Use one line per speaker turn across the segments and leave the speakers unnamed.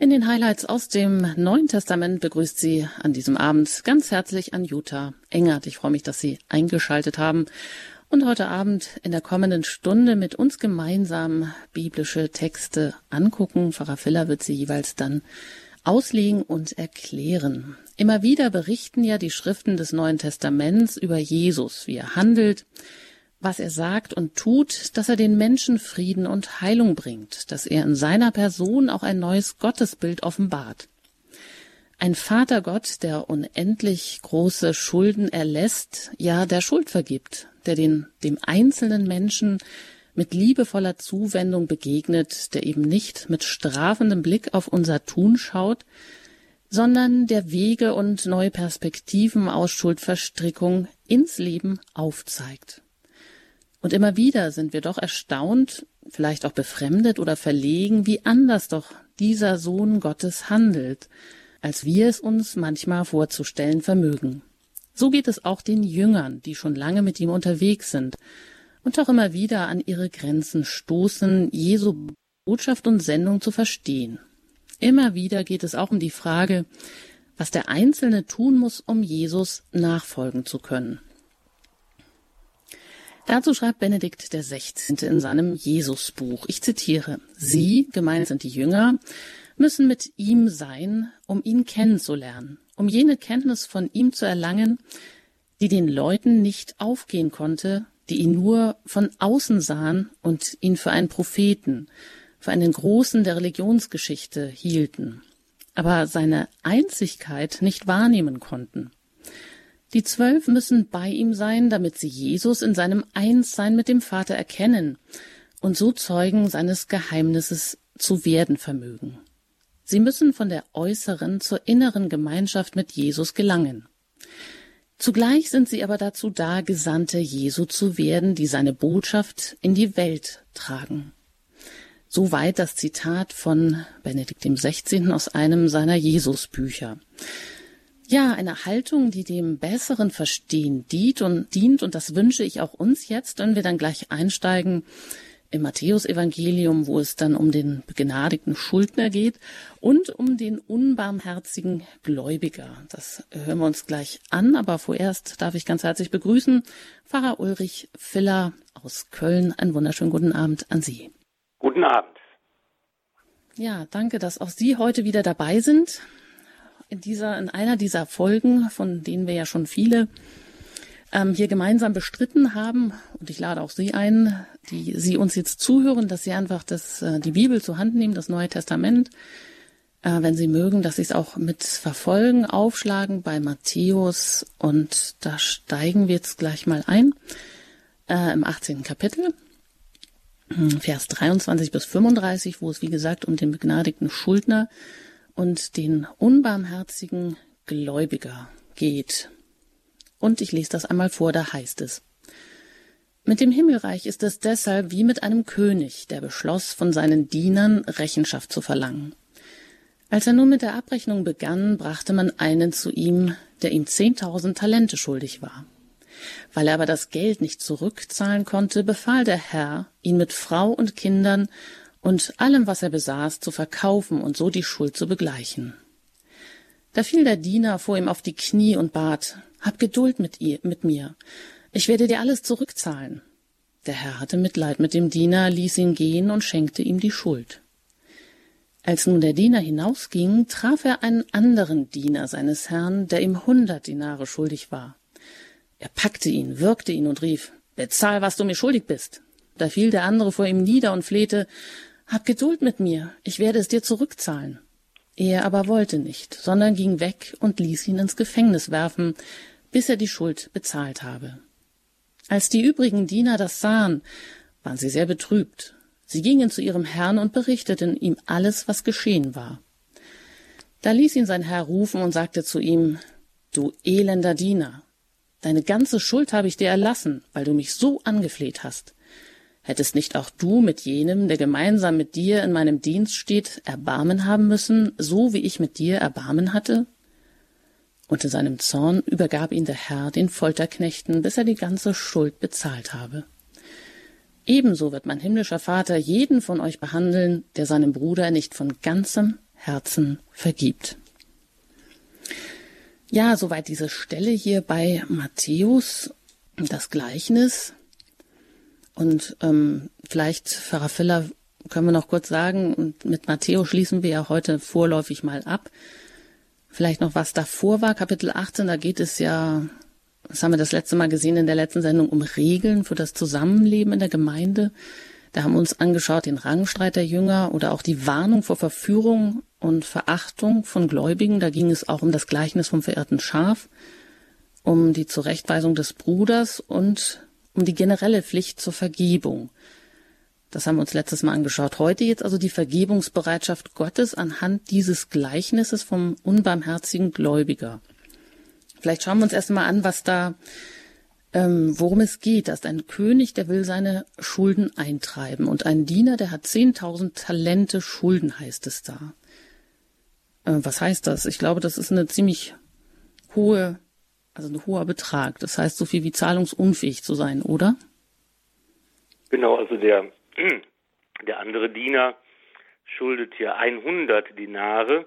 In den Highlights aus dem Neuen Testament begrüßt sie an diesem Abend ganz herzlich an Jutta Engert. Ich freue mich, dass Sie eingeschaltet haben und heute Abend in der kommenden Stunde mit uns gemeinsam biblische Texte angucken. Pfarrer Filler wird sie jeweils dann auslegen und erklären. Immer wieder berichten ja die Schriften des Neuen Testaments über Jesus, wie er handelt, was er sagt und tut, dass er den Menschen Frieden und Heilung bringt, dass er in seiner Person auch ein neues Gottesbild offenbart. Ein Vatergott, der unendlich große Schulden erlässt, ja, der Schuld vergibt, der den, dem einzelnen Menschen mit liebevoller Zuwendung begegnet, der eben nicht mit strafendem Blick auf unser Tun schaut, sondern der Wege und neue Perspektiven aus Schuldverstrickung ins Leben aufzeigt. Und immer wieder sind wir doch erstaunt, vielleicht auch befremdet oder verlegen, wie anders doch dieser Sohn Gottes handelt, als wir es uns manchmal vorzustellen vermögen. So geht es auch den Jüngern, die schon lange mit ihm unterwegs sind und auch immer wieder an ihre Grenzen stoßen, Jesu Botschaft und Sendung zu verstehen. Immer wieder geht es auch um die Frage, was der Einzelne tun muss, um Jesus nachfolgen zu können. Dazu schreibt Benedikt 16. in seinem Jesusbuch. Ich zitiere. Sie, gemeint sind die Jünger, müssen mit ihm sein, um ihn kennenzulernen, um jene Kenntnis von ihm zu erlangen, die den Leuten nicht aufgehen konnte, die ihn nur von außen sahen und ihn für einen Propheten, für einen Großen der Religionsgeschichte hielten, aber seine Einzigkeit nicht wahrnehmen konnten. Die Zwölf müssen bei ihm sein, damit sie Jesus in seinem Einssein mit dem Vater erkennen und so Zeugen seines Geheimnisses zu werden vermögen. Sie müssen von der äußeren zur inneren Gemeinschaft mit Jesus gelangen. Zugleich sind sie aber dazu da, Gesandte Jesu zu werden, die seine Botschaft in die Welt tragen. Soweit das Zitat von Benedikt XVI. aus einem seiner Jesusbücher. Ja, eine Haltung, die dem besseren Verstehen dient und dient, und das wünsche ich auch uns jetzt, wenn wir dann gleich einsteigen im Matthäusevangelium, wo es dann um den begnadigten Schuldner geht und um den unbarmherzigen Gläubiger. Das hören wir uns gleich an, aber vorerst darf ich ganz herzlich begrüßen Pfarrer Ulrich Filler aus Köln. Einen wunderschönen guten Abend an Sie.
Guten Abend.
Ja, danke, dass auch Sie heute wieder dabei sind in dieser, in einer dieser Folgen, von denen wir ja schon viele ähm, hier gemeinsam bestritten haben. Und ich lade auch Sie ein, die Sie uns jetzt zuhören, dass Sie einfach das, äh, die Bibel zur Hand nehmen, das Neue Testament. Äh, wenn Sie mögen, dass Sie es auch mit verfolgen, aufschlagen bei Matthäus. Und da steigen wir jetzt gleich mal ein, äh, im 18. Kapitel. Hm, Vers 23 bis 35, wo es wie gesagt um den begnadigten Schuldner und den unbarmherzigen Gläubiger geht. Und ich lese das einmal vor, da heißt es. Mit dem Himmelreich ist es deshalb wie mit einem König, der beschloss, von seinen Dienern Rechenschaft zu verlangen. Als er nun mit der Abrechnung begann, brachte man einen zu ihm, der ihm zehntausend Talente schuldig war. Weil er aber das Geld nicht zurückzahlen konnte, befahl der Herr, ihn mit Frau und Kindern und allem, was er besaß, zu verkaufen und so die Schuld zu begleichen. Da fiel der Diener vor ihm auf die Knie und bat, Hab Geduld mit, ihr, mit mir, ich werde dir alles zurückzahlen. Der Herr hatte Mitleid mit dem Diener, ließ ihn gehen und schenkte ihm die Schuld. Als nun der Diener hinausging, traf er einen anderen Diener seines Herrn, der ihm hundert Dinare schuldig war. Er packte ihn, würgte ihn und rief, Bezahl, was du mir schuldig bist. Da fiel der andere vor ihm nieder und flehte, hab Geduld mit mir, ich werde es dir zurückzahlen. Er aber wollte nicht, sondern ging weg und ließ ihn ins Gefängnis werfen, bis er die Schuld bezahlt habe. Als die übrigen Diener das sahen, waren sie sehr betrübt. Sie gingen zu ihrem Herrn und berichteten ihm alles, was geschehen war. Da ließ ihn sein Herr rufen und sagte zu ihm, Du elender Diener, deine ganze Schuld habe ich dir erlassen, weil du mich so angefleht hast. Hättest nicht auch du mit jenem, der gemeinsam mit dir in meinem Dienst steht, Erbarmen haben müssen, so wie ich mit dir Erbarmen hatte? Und in seinem Zorn übergab ihn der Herr den Folterknechten, bis er die ganze Schuld bezahlt habe. Ebenso wird mein himmlischer Vater jeden von euch behandeln, der seinem Bruder nicht von ganzem Herzen vergibt. Ja, soweit diese Stelle hier bei Matthäus, das Gleichnis. Und ähm, vielleicht, Pfarrer Filler, können wir noch kurz sagen, mit Matthäus schließen wir ja heute vorläufig mal ab. Vielleicht noch was davor war, Kapitel 18, da geht es ja, das haben wir das letzte Mal gesehen in der letzten Sendung, um Regeln für das Zusammenleben in der Gemeinde. Da haben wir uns angeschaut den Rangstreit der Jünger oder auch die Warnung vor Verführung und Verachtung von Gläubigen. Da ging es auch um das Gleichnis vom verirrten Schaf, um die Zurechtweisung des Bruders und um die generelle Pflicht zur Vergebung. Das haben wir uns letztes Mal angeschaut. Heute jetzt also die Vergebungsbereitschaft Gottes anhand dieses Gleichnisses vom unbarmherzigen Gläubiger. Vielleicht schauen wir uns erst mal an, was da, ähm, worum es geht. Da ist ein König, der will seine Schulden eintreiben und ein Diener, der hat 10.000 Talente Schulden, heißt es da. Äh, was heißt das? Ich glaube, das ist eine ziemlich hohe, also ein hoher Betrag. Das heißt so viel wie zahlungsunfähig zu sein, oder?
Genau, also der Der andere Diener schuldet hier 100 Dinare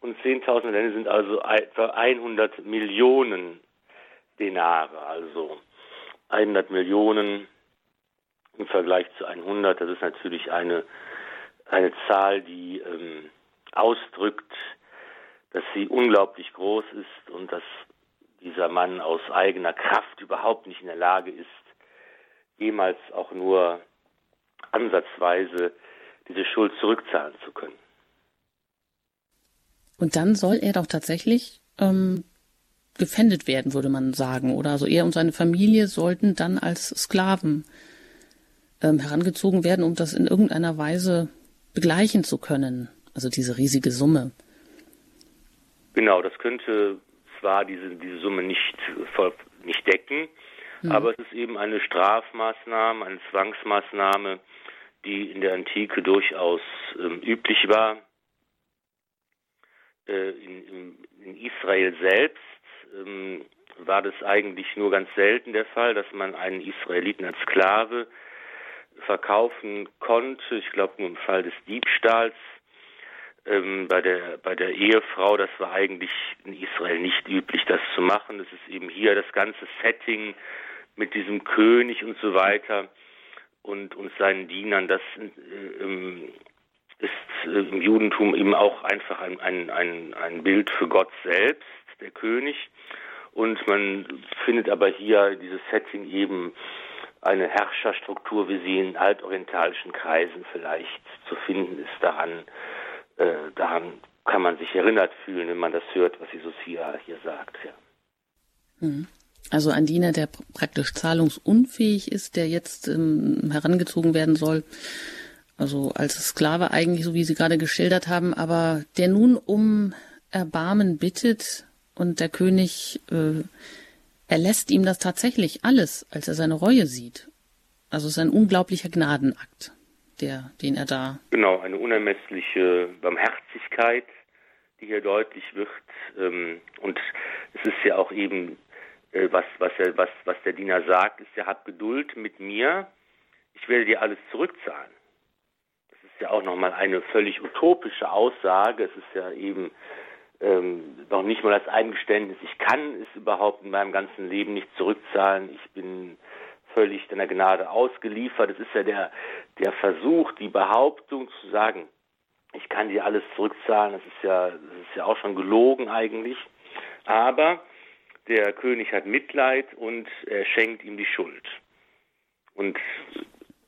und 10.000 Länder sind also etwa 100 Millionen Denare, also 100 Millionen im Vergleich zu 100. Das ist natürlich eine, eine Zahl, die ähm, ausdrückt, dass sie unglaublich groß ist und dass dieser Mann aus eigener Kraft überhaupt nicht in der Lage ist, jemals auch nur ansatzweise diese Schuld zurückzahlen zu können.
Und dann soll er doch tatsächlich ähm, gefändet werden, würde man sagen. Oder also er und seine Familie sollten dann als Sklaven ähm, herangezogen werden, um das in irgendeiner Weise begleichen zu können. Also diese riesige Summe.
Genau, das könnte zwar diese, diese Summe nicht, nicht decken, hm. aber es ist eben eine Strafmaßnahme, eine Zwangsmaßnahme, die in der Antike durchaus ähm, üblich war. Äh, in, in, in, Israel selbst ähm, war das eigentlich nur ganz selten der Fall, dass man einen Israeliten als Sklave verkaufen konnte. Ich glaube nur im Fall des Diebstahls. Ähm, bei der bei der Ehefrau, das war eigentlich in Israel nicht üblich, das zu machen. Das ist eben hier das ganze Setting mit diesem König und so weiter und, und seinen Dienern, das äh, ähm, ist äh, im Judentum eben auch einfach ein, ein, ein, ein Bild für Gott selbst, der König. Und man findet aber hier dieses Setting eben eine Herrscherstruktur, wie sie in altorientalischen Kreisen vielleicht zu finden ist. Daran, äh, daran kann man sich erinnert fühlen, wenn man das hört, was Jesus hier, hier sagt. Ja.
Mhm. Also ein Diener, der praktisch zahlungsunfähig ist, der jetzt ähm, herangezogen werden soll, also als Sklave eigentlich, so wie Sie gerade geschildert haben, aber der nun um Erbarmen bittet und der König äh, erlässt ihm das tatsächlich alles, als er seine Reue sieht. Also es ist ein unglaublicher Gnadenakt, der, den er da.
Genau, eine unermessliche Barmherzigkeit, die hier deutlich wird. Ähm, und es ist ja auch eben äh, was, was, er, was, was der Diener sagt, ist, er hat Geduld mit mir, ich werde dir alles zurückzahlen. Das ist ja auch nochmal eine völlig utopische Aussage. Es ist ja eben ähm, noch nicht mal das Eingeständnis, ich kann es überhaupt in meinem ganzen Leben nicht zurückzahlen. Ich bin völlig deiner Gnade ausgeliefert. Es ist ja der, der Versuch, die Behauptung zu sagen, ich kann dir alles zurückzahlen. Das ist ja, das ist ja auch schon gelogen eigentlich. Aber der König hat Mitleid und er schenkt ihm die Schuld. Und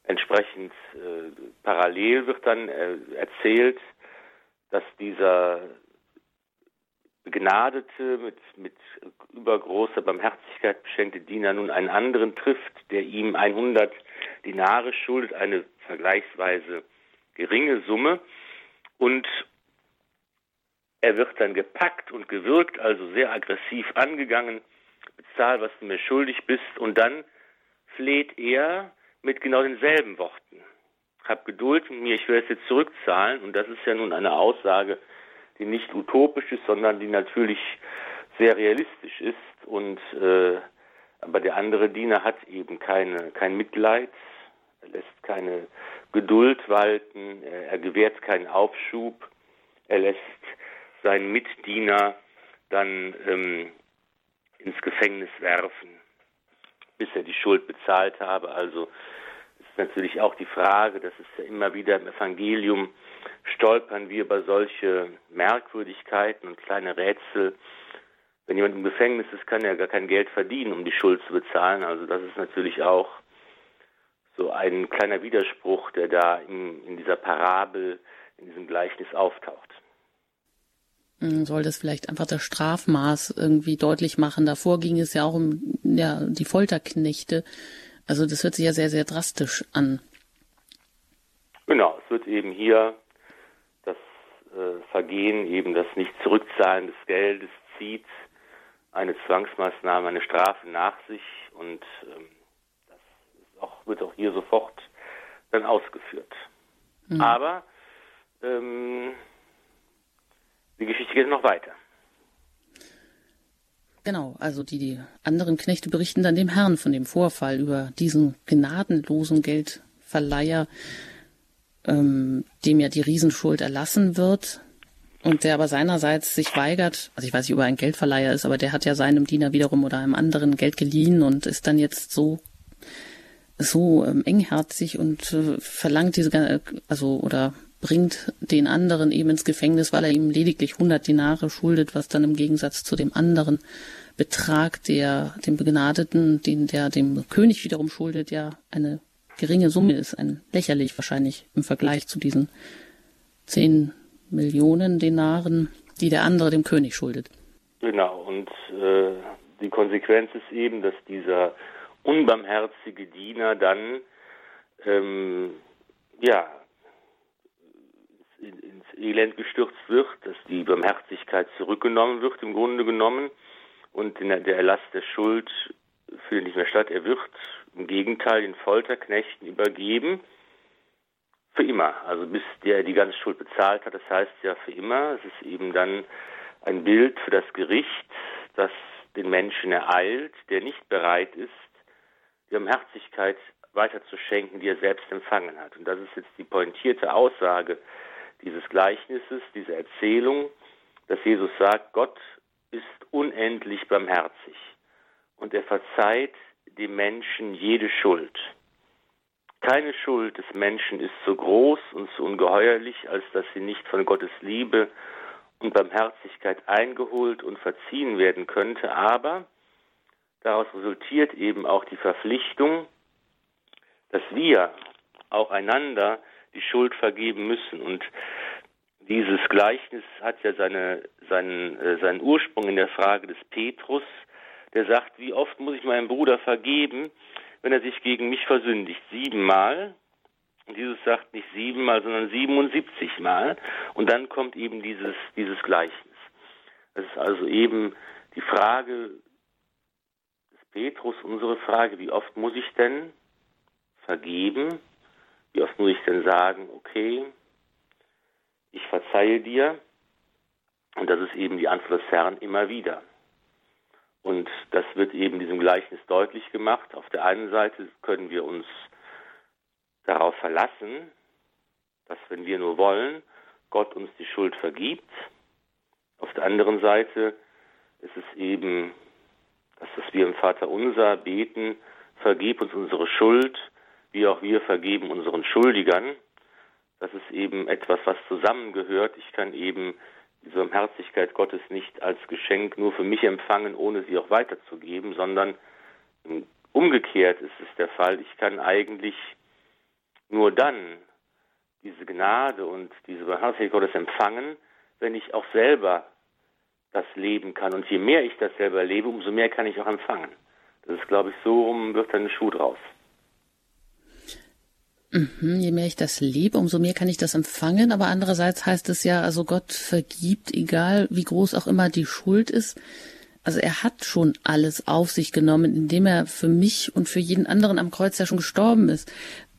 entsprechend äh, parallel wird dann äh, erzählt, dass dieser begnadete, mit, mit übergroßer Barmherzigkeit beschenkte Diener nun einen anderen trifft, der ihm 100 Dinare schuldet, eine vergleichsweise geringe Summe. Und er wird dann gepackt und gewürgt, also sehr aggressiv angegangen, bezahl, was du mir schuldig bist, und dann fleht er mit genau denselben Worten. Hab Geduld mit mir, ich will es jetzt zurückzahlen, und das ist ja nun eine Aussage, die nicht utopisch ist, sondern die natürlich sehr realistisch ist. Und äh, aber der andere Diener hat eben keine, kein Mitleid, er lässt keine Geduld walten, er, er gewährt keinen Aufschub, er lässt seinen Mitdiener dann ähm, ins Gefängnis werfen, bis er die Schuld bezahlt habe. Also ist natürlich auch die Frage, das ist ja immer wieder im Evangelium, stolpern wir über solche Merkwürdigkeiten und kleine Rätsel. Wenn jemand im Gefängnis ist, kann er gar kein Geld verdienen, um die Schuld zu bezahlen. Also das ist natürlich auch so ein kleiner Widerspruch, der da in, in dieser Parabel, in diesem Gleichnis auftaucht.
Soll das vielleicht einfach das Strafmaß irgendwie deutlich machen? Davor ging es ja auch um ja, die Folterknechte. Also das hört sich ja sehr, sehr drastisch an.
Genau, es wird eben hier das äh, Vergehen, eben das Nicht-Zurückzahlen des Geldes zieht eine Zwangsmaßnahme, eine Strafe nach sich und ähm, das auch, wird auch hier sofort dann ausgeführt. Mhm. Aber ähm, die Geschichte geht noch weiter.
Genau, also die, die anderen Knechte berichten dann dem Herrn von dem Vorfall über diesen gnadenlosen Geldverleiher, ähm, dem ja die Riesenschuld erlassen wird. Und der aber seinerseits sich weigert, also ich weiß nicht, ob er ein Geldverleiher ist, aber der hat ja seinem Diener wiederum oder einem anderen Geld geliehen und ist dann jetzt so so ähm, engherzig und äh, verlangt diese, also oder bringt den anderen eben ins Gefängnis, weil er ihm lediglich 100 Dinare schuldet, was dann im Gegensatz zu dem anderen Betrag, der dem Begnadeten, den der dem König wiederum schuldet, ja eine geringe Summe ist, ein lächerlich wahrscheinlich im Vergleich zu diesen 10 Millionen Denaren, die der andere dem König schuldet.
Genau, und äh, die Konsequenz ist eben, dass dieser unbarmherzige Diener dann ähm, ja ins Elend gestürzt wird, dass die Barmherzigkeit zurückgenommen wird, im Grunde genommen, und der Erlass der Schuld findet nicht mehr statt. Er wird im Gegenteil den Folterknechten übergeben, für immer, also bis der die ganze Schuld bezahlt hat. Das heißt ja für immer. Es ist eben dann ein Bild für das Gericht, das den Menschen ereilt, der nicht bereit ist, die Barmherzigkeit weiterzuschenken, die er selbst empfangen hat. Und das ist jetzt die pointierte Aussage dieses Gleichnisses, dieser Erzählung, dass Jesus sagt, Gott ist unendlich barmherzig und er verzeiht dem Menschen jede Schuld. Keine Schuld des Menschen ist so groß und so ungeheuerlich, als dass sie nicht von Gottes Liebe und Barmherzigkeit eingeholt und verziehen werden könnte, aber daraus resultiert eben auch die Verpflichtung, dass wir auch einander die Schuld vergeben müssen. Und dieses Gleichnis hat ja seine, seinen, äh, seinen Ursprung in der Frage des Petrus, der sagt, wie oft muss ich meinem Bruder vergeben, wenn er sich gegen mich versündigt? Siebenmal. Und Jesus sagt nicht siebenmal, sondern 77 Mal. Und dann kommt eben dieses, dieses Gleichnis. Das ist also eben die Frage des Petrus, unsere Frage, wie oft muss ich denn vergeben? Wie oft muss ich denn sagen, okay, ich verzeihe dir? Und das ist eben die Antwort des Herrn immer wieder. Und das wird eben diesem Gleichnis deutlich gemacht. Auf der einen Seite können wir uns darauf verlassen, dass wenn wir nur wollen, Gott uns die Schuld vergibt. Auf der anderen Seite ist es eben, dass wir im Vater unser beten, vergib uns unsere Schuld, wie auch wir vergeben unseren Schuldigern. Das ist eben etwas, was zusammengehört. Ich kann eben diese Barmherzigkeit Gottes nicht als Geschenk nur für mich empfangen, ohne sie auch weiterzugeben, sondern umgekehrt ist es der Fall. Ich kann eigentlich nur dann diese Gnade und diese Barmherzigkeit Gottes empfangen, wenn ich auch selber das leben kann. Und je mehr ich das selber lebe, umso mehr kann ich auch empfangen. Das ist, glaube ich, so rum wird dann ein Schuh draus.
Mhm, je mehr ich das lebe, umso mehr kann ich das empfangen. Aber andererseits heißt es ja, also Gott vergibt, egal wie groß auch immer die Schuld ist. Also er hat schon alles auf sich genommen, indem er für mich und für jeden anderen am Kreuz ja schon gestorben ist.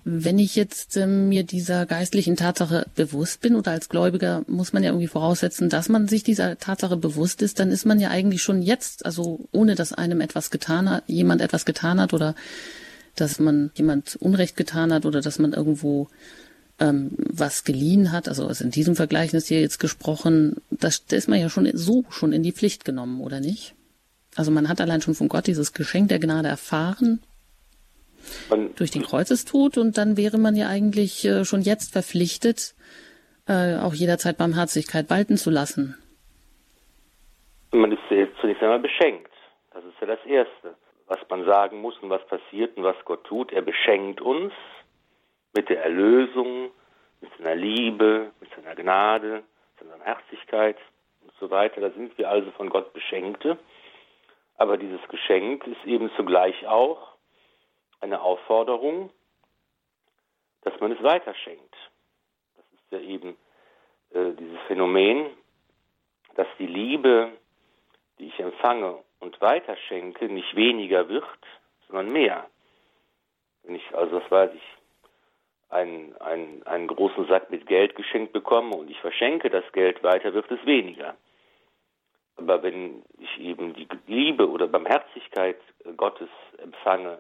Wenn ich jetzt äh, mir dieser geistlichen Tatsache bewusst bin oder als Gläubiger muss man ja irgendwie voraussetzen, dass man sich dieser Tatsache bewusst ist, dann ist man ja eigentlich schon jetzt, also ohne dass einem etwas getan hat, jemand etwas getan hat oder dass man jemand Unrecht getan hat oder dass man irgendwo ähm, was geliehen hat, also in diesem Vergleichnis hier jetzt gesprochen, das, da ist man ja schon so schon in die Pflicht genommen, oder nicht? Also man hat allein schon von Gott dieses Geschenk der Gnade erfahren man, durch den Kreuzestod und dann wäre man ja eigentlich äh, schon jetzt verpflichtet, äh, auch jederzeit Barmherzigkeit walten zu lassen.
Man ist zunächst einmal beschenkt. Das ist ja das Erste. Was man sagen muss und was passiert und was Gott tut. Er beschenkt uns mit der Erlösung, mit seiner Liebe, mit seiner Gnade, mit seiner Herzlichkeit und so weiter. Da sind wir also von Gott Beschenkte. Aber dieses Geschenk ist eben zugleich auch eine Aufforderung, dass man es weiterschenkt. Das ist ja eben äh, dieses Phänomen, dass die Liebe, die ich empfange und weiterschenke, nicht weniger wird, sondern mehr. Wenn ich also, was weiß ich, einen, einen, einen großen Sack mit Geld geschenkt bekomme und ich verschenke das Geld weiter, wird es weniger. Aber wenn ich eben die Liebe oder Barmherzigkeit Gottes empfange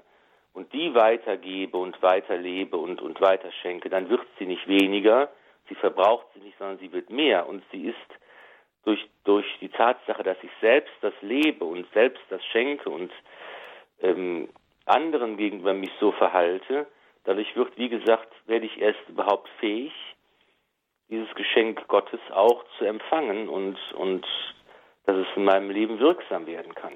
und die weitergebe und weiterlebe und, und weiterschenke, dann wird sie nicht weniger, sie verbraucht sie nicht, sondern sie wird mehr. Und sie ist durch, durch die Tatsache, dass ich selbst das lebe und selbst das schenke und ähm, anderen gegenüber mich so verhalte, dadurch wird, wie gesagt, werde ich erst überhaupt fähig, dieses Geschenk Gottes auch zu empfangen und, und dass es in meinem Leben wirksam werden kann.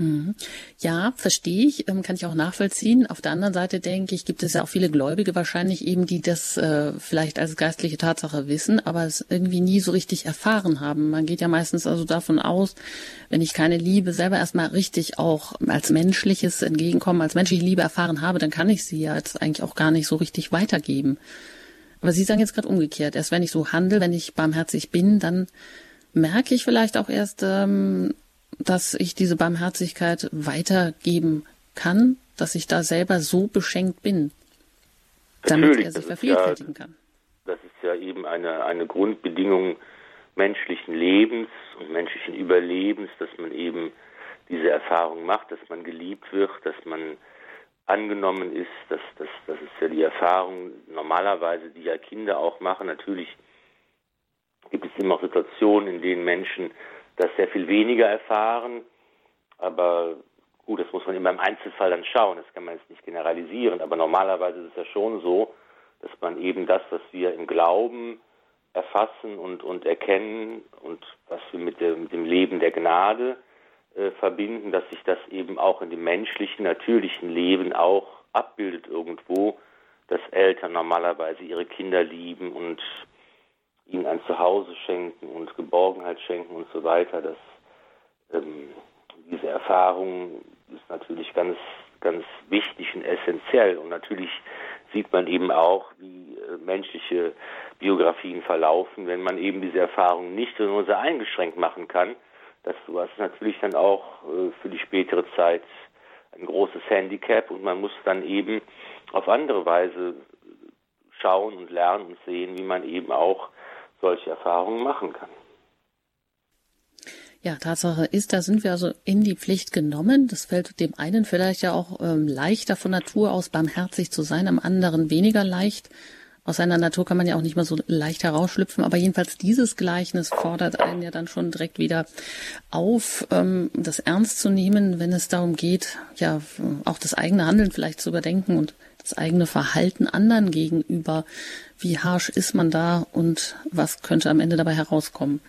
Mhm. Ja, verstehe ich, ähm, kann ich auch nachvollziehen. Auf der anderen Seite denke ich, gibt es ja auch viele Gläubige wahrscheinlich eben, die das äh, vielleicht als geistliche Tatsache wissen, aber es irgendwie nie so richtig erfahren haben. Man geht ja meistens also davon aus, wenn ich keine Liebe selber erstmal richtig auch als menschliches Entgegenkommen, als menschliche Liebe erfahren habe, dann kann ich sie ja jetzt eigentlich auch gar nicht so richtig weitergeben. Aber Sie sagen jetzt gerade umgekehrt. Erst wenn ich so handle, wenn ich barmherzig bin, dann merke ich vielleicht auch erst, ähm, dass ich diese Barmherzigkeit weitergeben kann, dass ich da selber so beschenkt bin, damit Natürlich, er sich vervielfältigen ja, kann.
Das ist ja eben eine, eine Grundbedingung menschlichen Lebens und menschlichen Überlebens, dass man eben diese Erfahrung macht, dass man geliebt wird, dass man angenommen ist. Das, das, das ist ja die Erfahrung normalerweise, die ja Kinder auch machen. Natürlich gibt es immer auch Situationen, in denen Menschen das sehr viel weniger erfahren. Aber gut, das muss man immer im Einzelfall dann schauen. Das kann man jetzt nicht generalisieren. Aber normalerweise ist es ja schon so, dass man eben das, was wir im Glauben erfassen und, und erkennen und was wir mit, der, mit dem Leben der Gnade äh, verbinden, dass sich das eben auch in dem menschlichen, natürlichen Leben auch abbildet irgendwo, dass Eltern normalerweise ihre Kinder lieben und ihnen ein Zuhause schenken und Geborgenheit schenken und so weiter. Das, ähm, diese Erfahrung ist natürlich ganz, ganz wichtig und essentiell. Und natürlich sieht man eben auch, wie äh, menschliche Biografien verlaufen, wenn man eben diese Erfahrung nicht nur sehr eingeschränkt machen kann. Das was natürlich dann auch äh, für die spätere Zeit ein großes Handicap und man muss dann eben auf andere Weise schauen und lernen und sehen, wie man eben auch solche Erfahrungen machen kann.
Ja, Tatsache ist, da sind wir also in die Pflicht genommen. Das fällt dem einen vielleicht ja auch ähm, leichter von Natur aus barmherzig zu sein, am anderen weniger leicht. Aus seiner Natur kann man ja auch nicht mal so leicht herausschlüpfen, aber jedenfalls dieses Gleichnis fordert einen ja dann schon direkt wieder auf, ähm, das ernst zu nehmen, wenn es darum geht, ja auch das eigene Handeln vielleicht zu überdenken und das eigene Verhalten anderen gegenüber. Wie harsch ist man da und was könnte am Ende dabei herauskommen?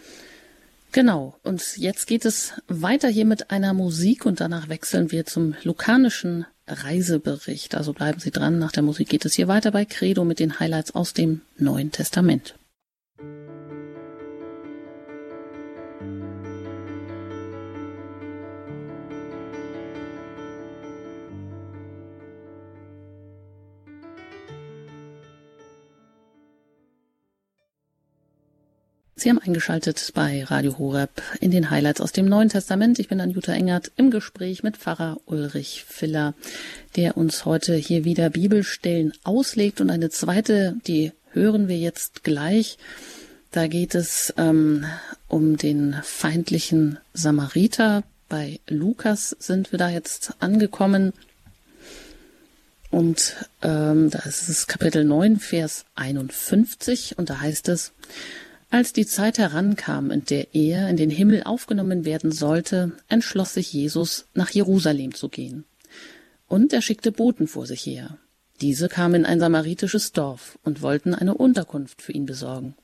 Genau. Und jetzt geht es weiter hier mit einer Musik und danach wechseln wir zum lukanischen Reisebericht. Also bleiben Sie dran. Nach der Musik geht es hier weiter bei Credo mit den Highlights aus dem Neuen Testament. Sie haben eingeschaltet bei Radio Horeb in den Highlights aus dem Neuen Testament. Ich bin Anjuta Engert im Gespräch mit Pfarrer Ulrich Filler, der uns heute hier wieder Bibelstellen auslegt und eine zweite, die hören wir jetzt gleich. Da geht es ähm, um den feindlichen Samariter. Bei Lukas sind wir da jetzt angekommen. Und ähm, da ist es Kapitel 9, Vers 51 und da heißt es, als die Zeit herankam, in der er in den Himmel aufgenommen werden sollte, entschloss sich Jesus, nach Jerusalem zu gehen. Und er schickte Boten vor sich her. Diese kamen in ein samaritisches Dorf und wollten eine Unterkunft für ihn besorgen.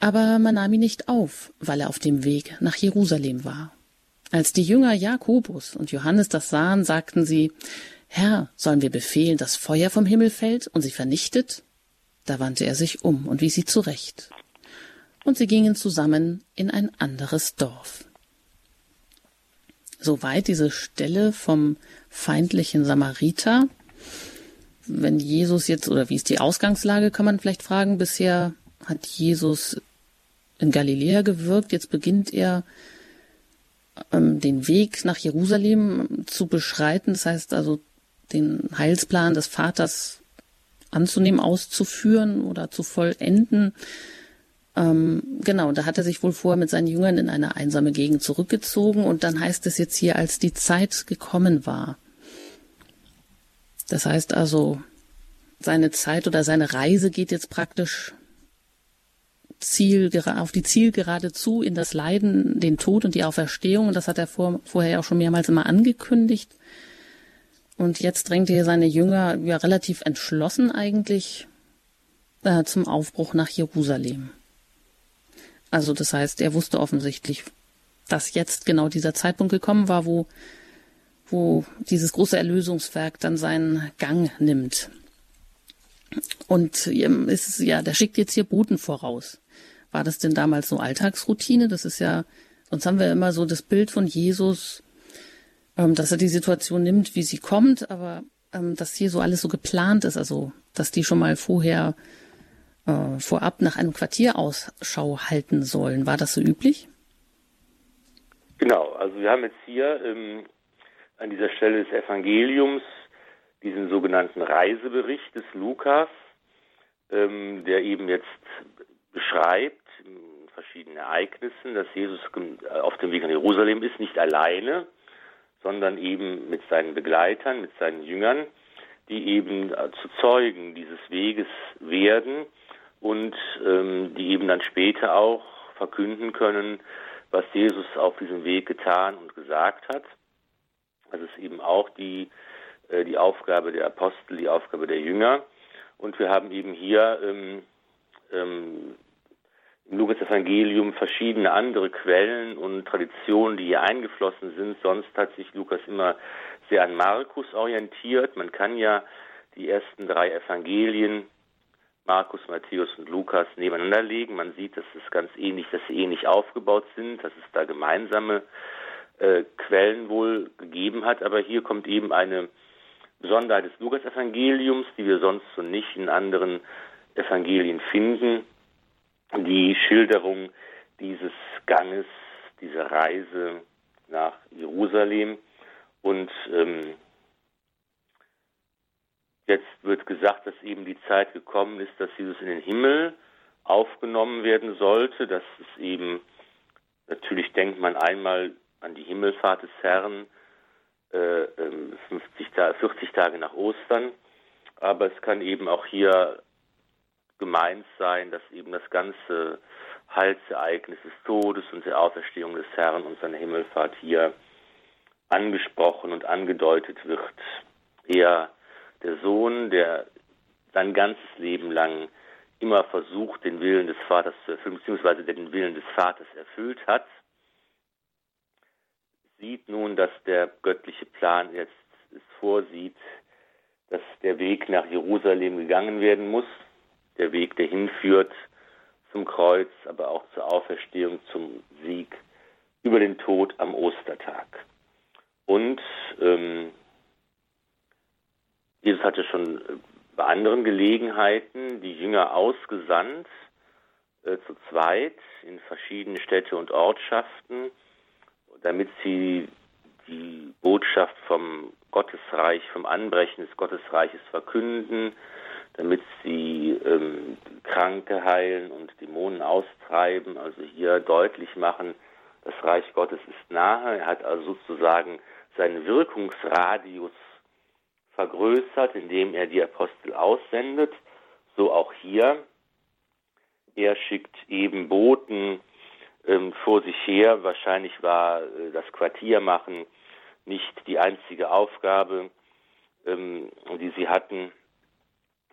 Aber man nahm ihn nicht auf, weil er auf dem Weg nach Jerusalem war. Als die Jünger Jakobus und Johannes das sahen, sagten sie, Herr, sollen wir befehlen, dass Feuer vom Himmel fällt und sie vernichtet? Da wandte er sich um und wies sie zurecht. Und sie gingen zusammen in ein anderes Dorf. Soweit diese Stelle vom feindlichen Samariter. Wenn Jesus jetzt, oder wie ist die Ausgangslage, kann man vielleicht fragen, bisher hat Jesus in Galiläa gewirkt, jetzt beginnt er ähm, den Weg nach Jerusalem zu beschreiten, das heißt also den Heilsplan des Vaters anzunehmen, auszuführen oder zu vollenden. Ähm, genau, da hat er sich wohl vorher mit seinen Jüngern in eine einsame Gegend zurückgezogen und dann heißt es jetzt hier, als die Zeit gekommen war. Das heißt also, seine Zeit oder seine Reise geht jetzt praktisch Ziel, auf die Zielgerade zu, in das Leiden, den Tod und die Auferstehung. Und das hat er vor, vorher auch schon mehrmals immer angekündigt. Und jetzt drängt er seine Jünger ja relativ entschlossen eigentlich äh, zum Aufbruch nach Jerusalem. Also das heißt, er wusste offensichtlich, dass jetzt genau dieser Zeitpunkt gekommen war, wo, wo dieses große Erlösungswerk dann seinen Gang nimmt. Und ähm, ist ja, der schickt jetzt hier Boten voraus. War das denn damals so Alltagsroutine? Das ist ja, sonst haben wir immer so das Bild von Jesus, ähm, dass er die Situation nimmt, wie sie kommt, aber ähm, dass hier so alles so geplant ist, also dass die schon mal vorher äh, vorab nach einem Quartier Ausschau halten sollen. War das so üblich?
Genau, also wir haben jetzt hier ähm, an dieser Stelle des Evangeliums diesen sogenannten Reisebericht des Lukas, ähm, der eben jetzt beschreibt in verschiedenen Ereignissen, dass Jesus auf dem Weg nach Jerusalem ist, nicht alleine, sondern eben mit seinen Begleitern, mit seinen Jüngern, die eben äh, zu Zeugen dieses Weges werden und ähm, die eben dann später auch verkünden können, was Jesus auf diesem Weg getan und gesagt hat. Das ist eben auch die, äh, die Aufgabe der Apostel, die Aufgabe der Jünger. Und wir haben eben hier ähm, ähm, im Lukas-Evangelium verschiedene andere Quellen und Traditionen, die hier eingeflossen sind. Sonst hat sich Lukas immer sehr an Markus orientiert. Man kann ja die ersten drei Evangelien, Markus, Matthäus und Lukas, nebeneinander legen. Man sieht, dass es ganz ähnlich, dass sie ähnlich aufgebaut sind, dass es da gemeinsame äh, Quellen wohl gegeben hat. Aber hier kommt eben eine Besonderheit des Lukas-Evangeliums, die wir sonst so nicht in anderen Evangelien finden die Schilderung dieses Ganges, dieser Reise nach Jerusalem. Und ähm, jetzt wird gesagt, dass eben die Zeit gekommen ist, dass Jesus in den Himmel aufgenommen werden sollte. Das ist eben, natürlich denkt man einmal an die Himmelfahrt des Herrn, äh, 50 ähm, 40 Tage nach Ostern. Aber es kann eben auch hier gemeint sein, dass eben das ganze Heilsereignis des Todes und der Auferstehung des Herrn und seiner Himmelfahrt hier angesprochen und angedeutet wird. Er, der Sohn, der sein ganzes Leben lang immer versucht, den Willen des Vaters zu erfüllen, beziehungsweise den Willen des Vaters erfüllt hat, sieht nun, dass der göttliche Plan jetzt es vorsieht, dass der Weg nach Jerusalem gegangen werden muss, der Weg, der hinführt zum Kreuz, aber auch zur Auferstehung, zum Sieg über den Tod am Ostertag. Und ähm, Jesus hatte schon bei anderen Gelegenheiten die Jünger ausgesandt, äh, zu zweit in verschiedene Städte und Ortschaften, damit sie die Botschaft vom Gottesreich, vom Anbrechen des Gottesreiches verkünden, damit sie ähm, Kranke heilen und Dämonen austreiben, also hier deutlich machen, das Reich Gottes ist nahe. Er hat also sozusagen seinen Wirkungsradius vergrößert, indem er die Apostel aussendet. So auch hier. Er schickt eben Boten ähm, vor sich her. Wahrscheinlich war äh, das Quartiermachen nicht die einzige Aufgabe, ähm, die sie hatten,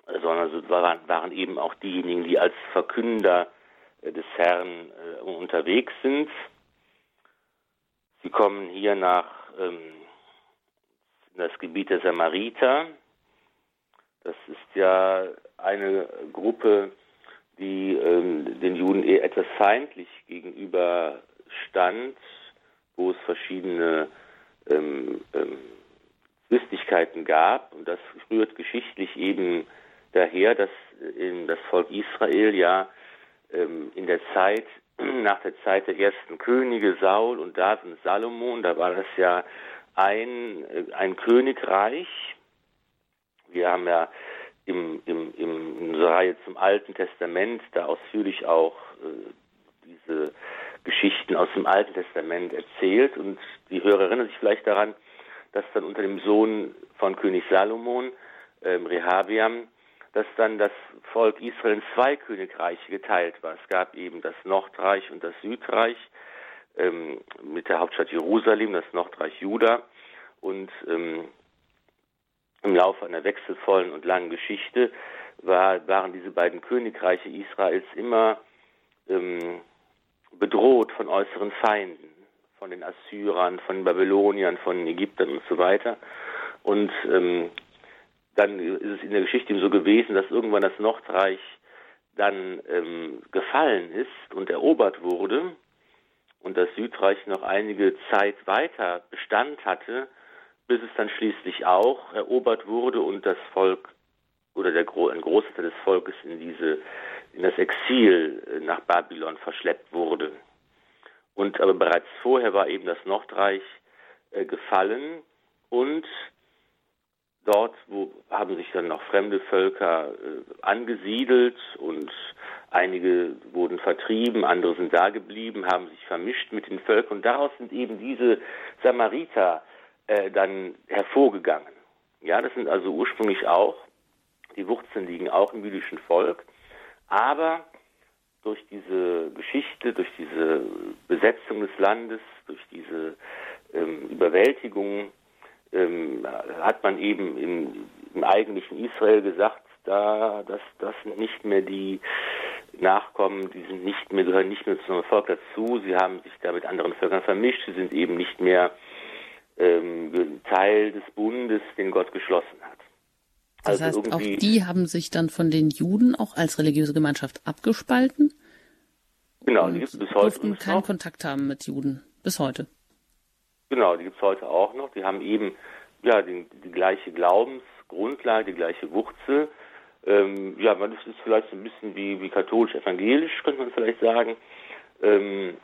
sondern es waren, waren, eben auch diejenigen, die als Verkünder äh, des Herrn äh, unterwegs sind. Sie kommen hier nach ähm, das Gebiet der Samariter. Das ist ja eine Gruppe, die ähm, den Juden eher etwas feindlich gegenüber stand, wo es verschiedene ähm, ähm, Zwistigkeiten gab. Und das rührt geschichtlich eben daher, dass in das Volk Israel ja ähm, in der Zeit, nach der Zeit der ersten Könige, Saul und David Salomon, da war das ja ein, äh, ein Königreich. Wir haben ja im, im, im, in unserer Reihe zum Alten Testament da ausführlich auch äh, diese Geschichten aus dem Alten Testament erzählt und die Hörer erinnern sich vielleicht daran, dass dann unter dem Sohn von König Salomon, ähm, Rehabiam, dass dann das Volk Israel in zwei Königreiche geteilt war. Es gab eben das Nordreich und das Südreich ähm, mit der Hauptstadt Jerusalem, das Nordreich Juda. Und ähm, im Laufe einer wechselvollen und langen Geschichte war, waren diese beiden Königreiche Israels immer ähm, bedroht von äußeren Feinden, von den Assyrern, von den Babyloniern, von den Ägyptern und so weiter. Und ähm, dann ist es in der Geschichte so gewesen, dass irgendwann das Nordreich dann ähm, gefallen ist und erobert wurde und das Südreich noch einige Zeit weiter Bestand hatte, bis es dann schließlich auch erobert wurde und das Volk oder der, ein großer Teil des Volkes in diese in das Exil äh, nach Babylon verschleppt wurde. Und aber bereits vorher war eben das Nordreich äh, gefallen und dort wo, haben sich dann noch fremde Völker äh, angesiedelt und einige wurden vertrieben, andere sind da geblieben, haben sich vermischt mit den Völkern und daraus sind eben diese Samariter äh, dann hervorgegangen. Ja, das sind also ursprünglich auch, die Wurzeln liegen auch im jüdischen Volk, aber durch diese Geschichte, durch diese Besetzung des Landes, durch diese ähm, Überwältigung, ähm, hat man eben im, im, eigentlichen Israel gesagt, da, das, das sind nicht mehr die Nachkommen, die sind nicht mehr, gehören nicht mehr zu einem Volk dazu, sie haben sich da mit anderen Völkern vermischt, sie sind eben nicht mehr ähm, Teil des Bundes, den Gott geschlossen hat.
Das also heißt, auch die haben sich dann von den Juden auch als religiöse Gemeinschaft abgespalten?
Genau, die gibt es bis heute.
durften keinen noch. Kontakt haben mit Juden, bis heute.
Genau, die gibt es heute auch noch. Die haben eben ja die, die gleiche Glaubensgrundlage, die gleiche Wurzel. Ähm, ja, man ist vielleicht so ein bisschen wie, wie katholisch-evangelisch, könnte man vielleicht sagen. Ähm,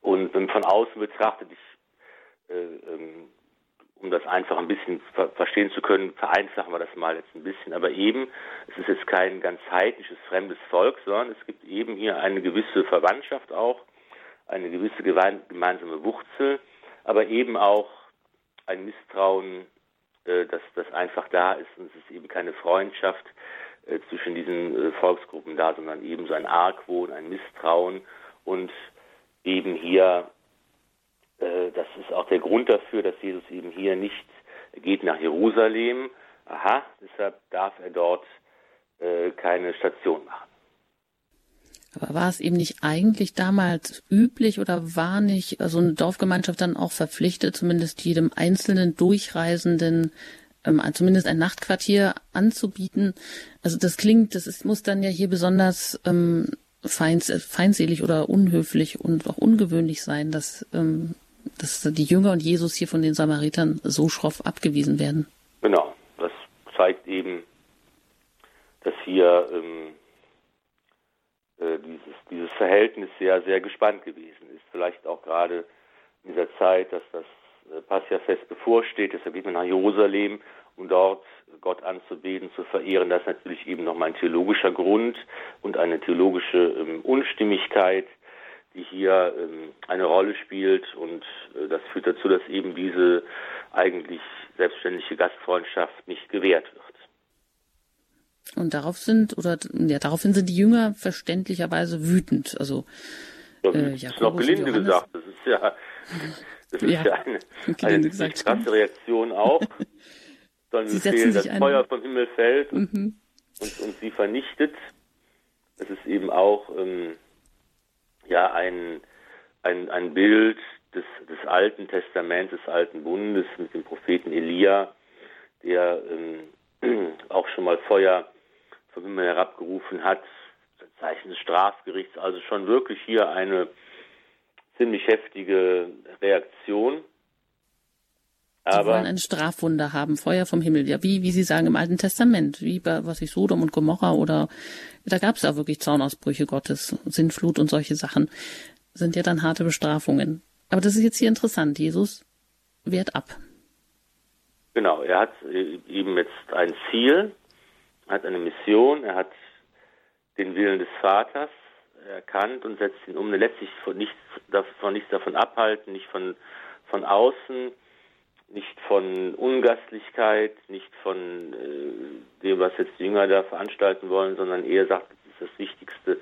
und wenn von außen betrachtet, ich äh, ähm, um das einfach ein bisschen ver verstehen zu können, vereinfachen wir das mal jetzt ein bisschen. Aber eben, es ist jetzt kein ganz heidnisches, fremdes Volk, sondern es gibt eben hier eine gewisse Verwandtschaft auch, eine gewisse gemeinsame Wurzel, aber eben auch ein Misstrauen, äh, dass das einfach da ist und es ist eben keine Freundschaft äh, zwischen diesen äh, Volksgruppen da, sondern eben so ein Argwohn, ein Misstrauen und eben hier äh, das ist auch der Grund dafür, dass Jesus eben hier nicht geht nach Jerusalem. Aha, deshalb darf er dort äh, keine Station machen.
War es eben nicht eigentlich damals üblich oder war nicht so eine Dorfgemeinschaft dann auch verpflichtet, zumindest jedem einzelnen Durchreisenden ähm, zumindest ein Nachtquartier anzubieten? Also das klingt, das ist, muss dann ja hier besonders ähm, feindselig oder unhöflich und auch ungewöhnlich sein, dass ähm, dass die Jünger und Jesus hier von den Samaritern so schroff abgewiesen werden.
Genau, das zeigt eben, dass hier ähm, äh, dieses, dieses Verhältnis sehr, sehr gespannt gewesen ist. Vielleicht auch gerade in dieser Zeit, dass das äh, Passiafest bevorsteht, deshalb geht man nach Jerusalem, um dort Gott anzubeten, zu verehren. Das ist natürlich eben nochmal ein theologischer Grund und eine theologische ähm, Unstimmigkeit, die hier ähm, eine Rolle spielt und äh, das führt dazu, dass eben diese eigentlich selbstständige Gastfreundschaft nicht gewährt wird.
Und darauf sind, oder ja, daraufhin sind die Jünger verständlicherweise wütend. Also
ja, äh, das ist noch gelinde gesagt. Das ist ja, das ist ja, ja eine, eine krasse Reaktion auch. Sondern sie fehlen, das ein... Feuer vom Himmel fällt mhm. und, und sie vernichtet. Es ist eben auch ähm, ja ein, ein, ein Bild des, des Alten Testaments, des Alten Bundes mit dem Propheten Elia, der ähm, auch schon mal Feuer Himmel herabgerufen hat, Zeichen des Strafgerichts, also schon wirklich hier eine ziemlich heftige Reaktion.
Aber Sie wollen ein Strafwunder haben, Feuer vom Himmel, ja, wie, wie Sie sagen im Alten Testament, wie bei, was ich, Sodom und Gomorra oder, da gab es ja wirklich Zaunausbrüche Gottes, Sintflut und solche Sachen, sind ja dann harte Bestrafungen. Aber das ist jetzt hier interessant, Jesus wehrt ab.
Genau, er hat eben jetzt ein Ziel, hat eine Mission, er hat den Willen des Vaters erkannt und setzt ihn um. Letztlich von nichts, von nichts davon abhalten, nicht von, von außen, nicht von Ungastlichkeit, nicht von äh, dem, was jetzt die Jünger da veranstalten wollen, sondern er sagt, es ist das Wichtigste,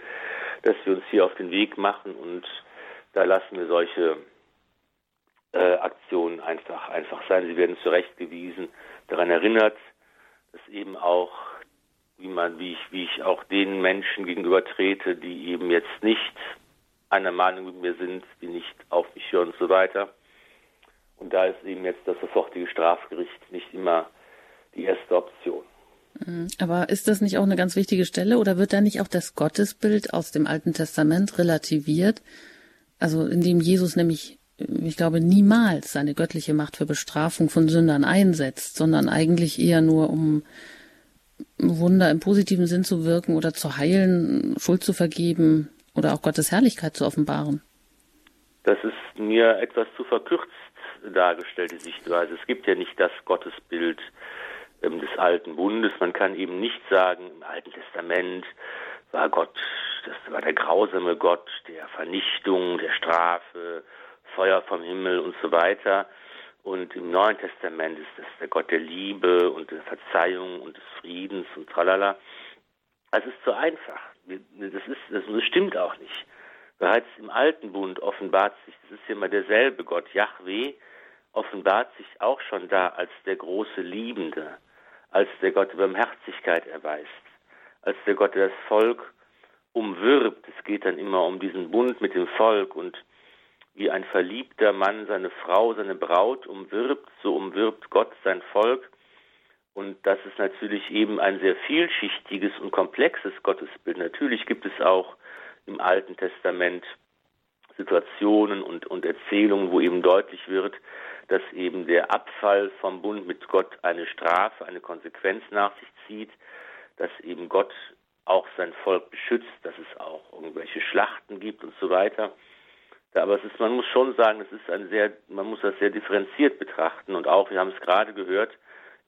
dass wir uns hier auf den Weg machen und da lassen wir solche äh, Aktionen einfach, einfach sein. Sie werden zurechtgewiesen, daran erinnert, dass eben auch wie man, wie ich, wie ich auch den Menschen gegenüber trete, die eben jetzt nicht einer Meinung mit mir sind, die nicht auf mich hören und so weiter. Und da ist eben jetzt das sofortige Strafgericht nicht immer die erste Option.
Mhm. Aber ist das nicht auch eine ganz wichtige Stelle oder wird da nicht auch das Gottesbild aus dem Alten Testament relativiert? Also indem Jesus nämlich, ich glaube, niemals seine göttliche Macht für Bestrafung von Sündern einsetzt, sondern eigentlich eher nur um Wunder im positiven Sinn zu wirken oder zu heilen, Schuld zu vergeben oder auch Gottes Herrlichkeit zu offenbaren?
Das ist mir etwas zu verkürzt dargestellt, die Sichtweise. Es gibt ja nicht das Gottesbild ähm, des alten Bundes. Man kann eben nicht sagen, im Alten Testament war Gott, das war der grausame Gott der Vernichtung, der Strafe, Feuer vom Himmel und so weiter. Und im Neuen Testament ist das der Gott der Liebe und der Verzeihung und des Friedens und tralala. Das ist zu einfach. Das, ist, das stimmt auch nicht. Bereits im Alten Bund offenbart sich, das ist ja immer derselbe Gott, Yahweh, offenbart sich auch schon da als der große Liebende, als der Gott der Barmherzigkeit erweist, als der Gott, der das Volk umwirbt. Es geht dann immer um diesen Bund mit dem Volk und wie ein verliebter Mann seine Frau, seine Braut umwirbt, so umwirbt Gott sein Volk. Und das ist natürlich eben ein sehr vielschichtiges und komplexes Gottesbild. Natürlich gibt es auch im Alten Testament Situationen und, und Erzählungen, wo eben deutlich wird, dass eben der Abfall vom Bund mit Gott eine Strafe, eine Konsequenz nach sich zieht, dass eben Gott auch sein Volk beschützt, dass es auch irgendwelche Schlachten gibt und so weiter. Ja, aber es ist, man muss schon sagen, es ist ein sehr, man muss das sehr differenziert betrachten und auch, wir haben es gerade gehört,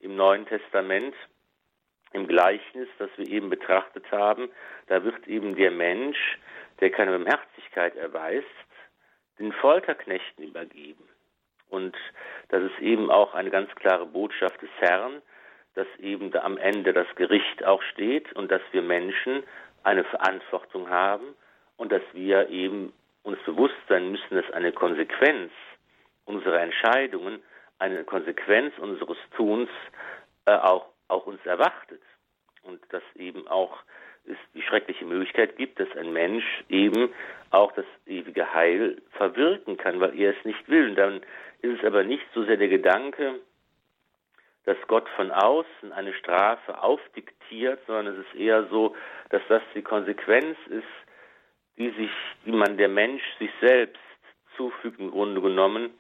im Neuen Testament, im Gleichnis, das wir eben betrachtet haben, da wird eben der Mensch, der keine Barmherzigkeit erweist, den Folterknechten übergeben. Und das ist eben auch eine ganz klare Botschaft des Herrn, dass eben da am Ende das Gericht auch steht und dass wir Menschen eine Verantwortung haben und dass wir eben uns bewusst sein müssen, dass eine Konsequenz unserer Entscheidungen, eine Konsequenz unseres Tuns äh, auch, auch uns erwartet. Und dass eben auch es die schreckliche Möglichkeit gibt, dass ein Mensch eben auch das ewige Heil verwirken kann, weil er es nicht will. Und dann ist es aber nicht so sehr der Gedanke, dass Gott von außen eine Strafe aufdiktiert, sondern es ist eher so, dass das die Konsequenz ist die sich, die man der Mensch sich selbst zufügt im Grunde genommen,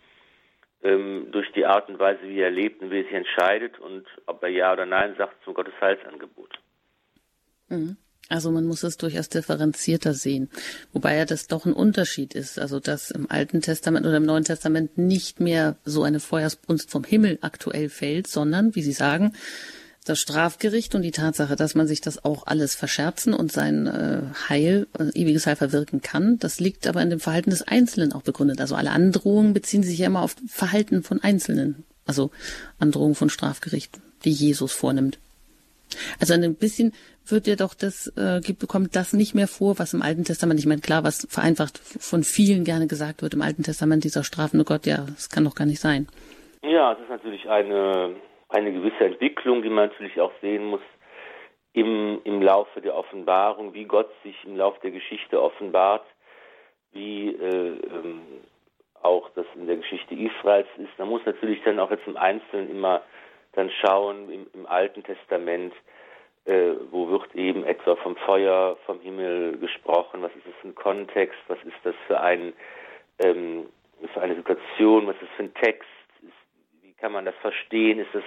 ähm, durch die Art und Weise, wie er lebt und wie er sich entscheidet und ob er Ja oder Nein sagt zum Gottes Heilsangebot.
Mhm. Also man muss es durchaus differenzierter sehen, wobei ja das doch ein Unterschied ist, also dass im Alten Testament oder im Neuen Testament nicht mehr so eine Feuersbrunst vom Himmel aktuell fällt, sondern, wie Sie sagen, das Strafgericht und die Tatsache, dass man sich das auch alles verscherzen und sein äh, Heil, äh, ewiges Heil verwirken kann, das liegt aber in dem Verhalten des Einzelnen auch begründet. Also alle Androhungen beziehen sich ja immer auf Verhalten von Einzelnen. also Androhung von Strafgericht, die Jesus vornimmt. Also ein bisschen wird ja doch das, äh, kommt das nicht mehr vor, was im Alten Testament, ich meine, klar, was vereinfacht von vielen gerne gesagt wird im Alten Testament, dieser strafende Gott, ja, das kann doch gar nicht sein.
Ja, es ist natürlich eine, eine gewisse Entwicklung, die man natürlich auch sehen muss im, im Laufe der Offenbarung, wie Gott sich im Laufe der Geschichte offenbart, wie äh, ähm, auch das in der Geschichte Israels ist. Man muss natürlich dann auch jetzt im Einzelnen immer dann schauen im, im Alten Testament, äh, wo wird eben etwa vom Feuer vom Himmel gesprochen, was ist das für ein Kontext, was ist das für, ein, ähm, für eine Situation, was ist das für ein Text, kann man das verstehen, ist es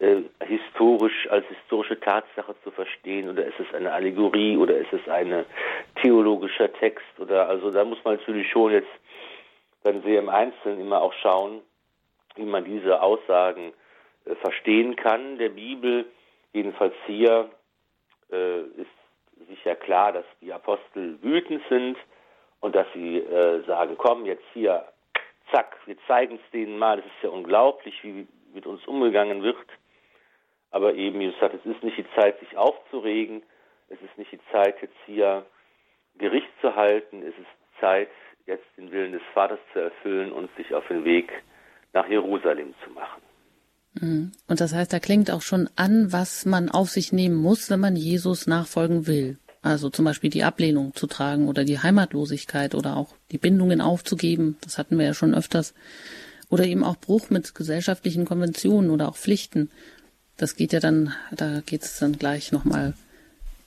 äh, historisch als historische Tatsache zu verstehen oder ist es eine Allegorie oder ist es ein theologischer Text oder also da muss man natürlich schon jetzt dann sehr im Einzelnen immer auch schauen, wie man diese Aussagen äh, verstehen kann der Bibel. Jedenfalls hier äh, ist sicher klar, dass die Apostel wütend sind und dass sie äh, sagen, komm jetzt hier, zack, wir zeigen es denen mal. Es ist ja unglaublich, wie mit uns umgegangen wird. Aber eben, Jesus sagt, es ist nicht die Zeit, sich aufzuregen. Es ist nicht die Zeit, jetzt hier Gericht zu halten. Es ist Zeit, jetzt den Willen des Vaters zu erfüllen und sich auf den Weg nach Jerusalem zu machen.
Mhm. Und das heißt, da klingt auch schon an, was man auf sich nehmen muss, wenn man Jesus nachfolgen will. Also zum Beispiel die Ablehnung zu tragen oder die Heimatlosigkeit oder auch die Bindungen aufzugeben. Das hatten wir ja schon öfters. Oder eben auch Bruch mit gesellschaftlichen Konventionen oder auch Pflichten. Das geht ja dann, da geht es dann gleich nochmal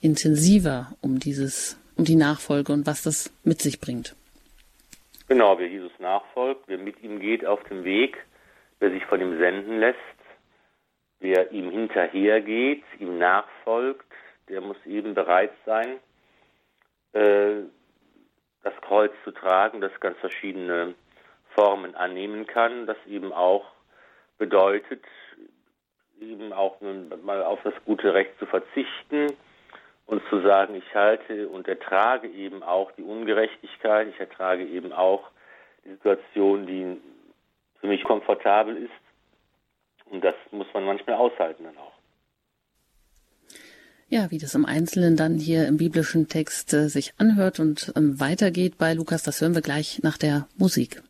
intensiver um dieses, um die Nachfolge und was das mit sich bringt.
Genau, wer Jesus nachfolgt, wer mit ihm geht auf dem Weg, wer sich von ihm senden lässt, wer ihm hinterhergeht, ihm nachfolgt, der muss eben bereit sein, äh, das Kreuz zu tragen, das ganz verschiedene Formen annehmen kann, das eben auch bedeutet, eben auch mal auf das gute Recht zu verzichten, und zu sagen, ich halte und ertrage eben auch die Ungerechtigkeit, ich ertrage eben auch die Situation, die für mich komfortabel ist. Und das muss man manchmal aushalten dann auch.
Ja, wie das im Einzelnen dann hier im biblischen Text äh, sich anhört und ähm, weitergeht bei Lukas, das hören wir gleich nach der Musik.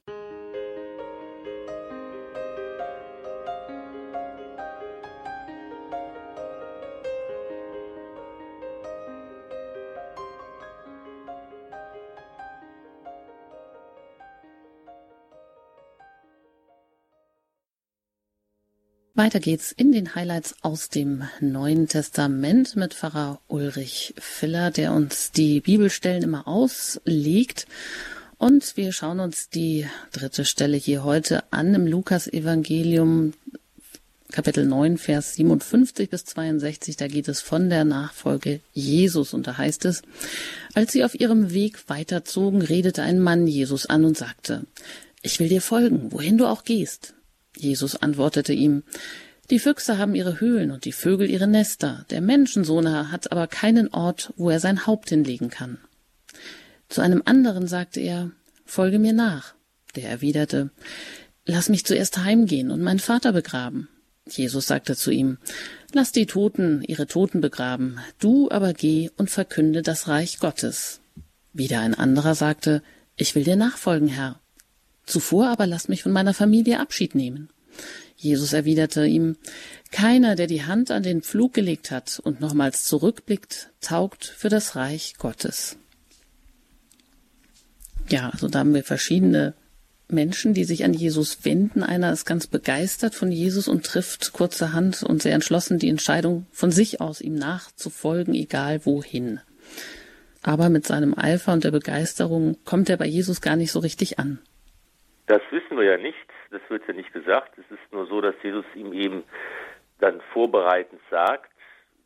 Weiter geht's in den Highlights aus dem Neuen Testament mit Pfarrer Ulrich Filler, der uns die Bibelstellen immer auslegt. Und wir schauen uns die dritte Stelle hier heute an im Lukas-Evangelium, Kapitel 9, Vers 57 bis 62. Da geht es von der Nachfolge Jesus. Und da heißt es, als sie auf ihrem Weg weiterzogen, redete ein Mann Jesus an und sagte, ich will dir folgen, wohin du auch gehst. Jesus antwortete ihm, die Füchse haben ihre Höhlen und die Vögel ihre Nester, der Menschensohn hat aber keinen Ort, wo er sein Haupt hinlegen kann. Zu einem anderen sagte er, Folge mir nach. Der erwiderte, Lass mich zuerst heimgehen und meinen Vater begraben. Jesus sagte zu ihm, Lass die Toten ihre Toten begraben, du aber geh und verkünde das Reich Gottes. Wieder ein anderer sagte, Ich will dir nachfolgen, Herr. Zuvor aber lass mich von meiner Familie Abschied nehmen. Jesus erwiderte ihm, keiner, der die Hand an den Pflug gelegt hat und nochmals zurückblickt, taugt für das Reich Gottes. Ja, also da haben wir verschiedene Menschen, die sich an Jesus wenden. Einer ist ganz begeistert von Jesus und trifft kurzerhand und sehr entschlossen die Entscheidung, von sich aus ihm nachzufolgen, egal wohin. Aber mit seinem Eifer und der Begeisterung kommt er bei Jesus gar nicht so richtig an.
Das wissen wir ja nicht, das wird ja nicht gesagt. Es ist nur so, dass Jesus ihm eben dann vorbereitend sagt,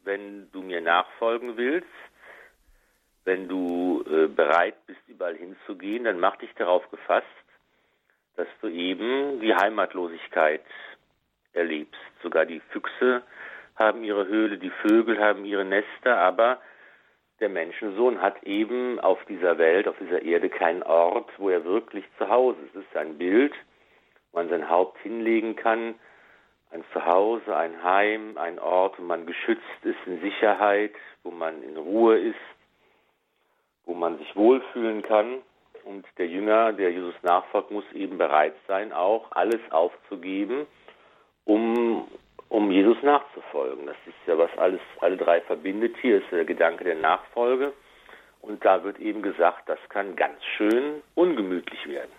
wenn du mir nachfolgen willst, wenn du äh, bereit bist, überall hinzugehen, dann mach dich darauf gefasst, dass du eben die Heimatlosigkeit erlebst. Sogar die Füchse haben ihre Höhle, die Vögel haben ihre Nester, aber der Menschensohn hat eben auf dieser Welt, auf dieser Erde keinen Ort, wo er wirklich zu Hause ist. Es ist ein Bild, wo man sein Haupt hinlegen kann, ein Zuhause, ein Heim, ein Ort, wo man geschützt ist in Sicherheit, wo man in Ruhe ist, wo man sich wohlfühlen kann. Und der Jünger, der Jesus nachfolgt, muss eben bereit sein, auch alles aufzugeben, um, um Jesus nachzufolgen. Das ist ja, was alles, alle drei verbindet. Hier ist der Gedanke der Nachfolge. Und da wird eben gesagt, das kann ganz schön ungemütlich werden.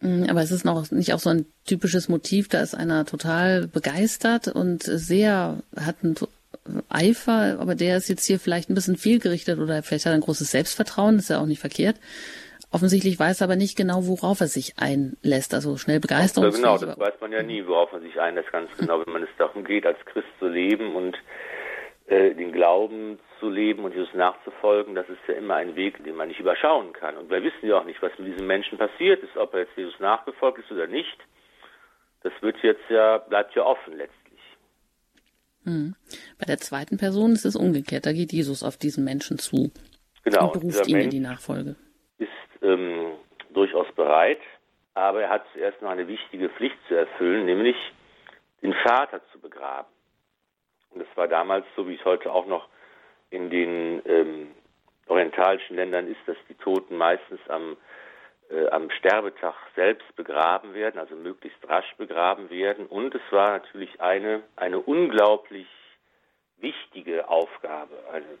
Mm, aber es ist noch nicht auch so ein typisches Motiv, da ist einer total begeistert und sehr, hat einen Eifer, aber der ist jetzt hier vielleicht ein bisschen fehlgerichtet oder vielleicht hat er ein großes Selbstvertrauen, ist ja auch nicht verkehrt. Offensichtlich weiß er aber nicht genau, worauf er sich einlässt. Also schnell Begeisterung.
Ja, genau, das weiß man ja nie, worauf man sich einlässt, ganz genau, wenn man es darum geht, als Christ zu leben und äh, den Glauben zu leben und Jesus nachzufolgen, das ist ja immer ein Weg, den man nicht überschauen kann. Und wir wissen ja auch nicht, was mit diesem Menschen passiert ist, ob er jetzt Jesus nachgefolgt ist oder nicht. Das wird jetzt ja, bleibt ja offen letztlich.
Hm. Bei der zweiten Person ist es umgekehrt. Da geht Jesus auf diesen Menschen zu
genau,
und beruft ihn Mensch in die Nachfolge.
Ähm, durchaus bereit, aber er hat zuerst noch eine wichtige Pflicht zu erfüllen, nämlich den Vater zu begraben. Und es war damals, so wie es heute auch noch in den ähm, orientalischen Ländern ist, dass die Toten meistens am, äh, am Sterbetag selbst begraben werden, also möglichst rasch begraben werden. Und es war natürlich eine, eine unglaublich wichtige Aufgabe, eine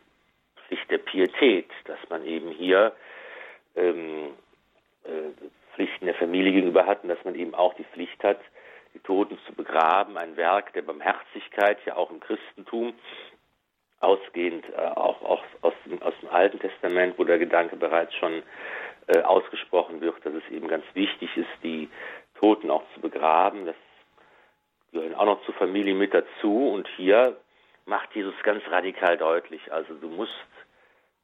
Pflicht der Pietät, dass man eben hier ähm, äh, Pflichten der Familie gegenüber hat und dass man eben auch die Pflicht hat, die Toten zu begraben, ein Werk der Barmherzigkeit, ja auch im Christentum, ausgehend äh, auch, auch aus, dem, aus, dem, Alten Testament, wo der Gedanke bereits schon äh, ausgesprochen wird, dass es eben ganz wichtig ist, die Toten auch zu begraben. Das gehören auch noch zur Familie mit dazu. Und hier macht Jesus ganz radikal deutlich, also du musst,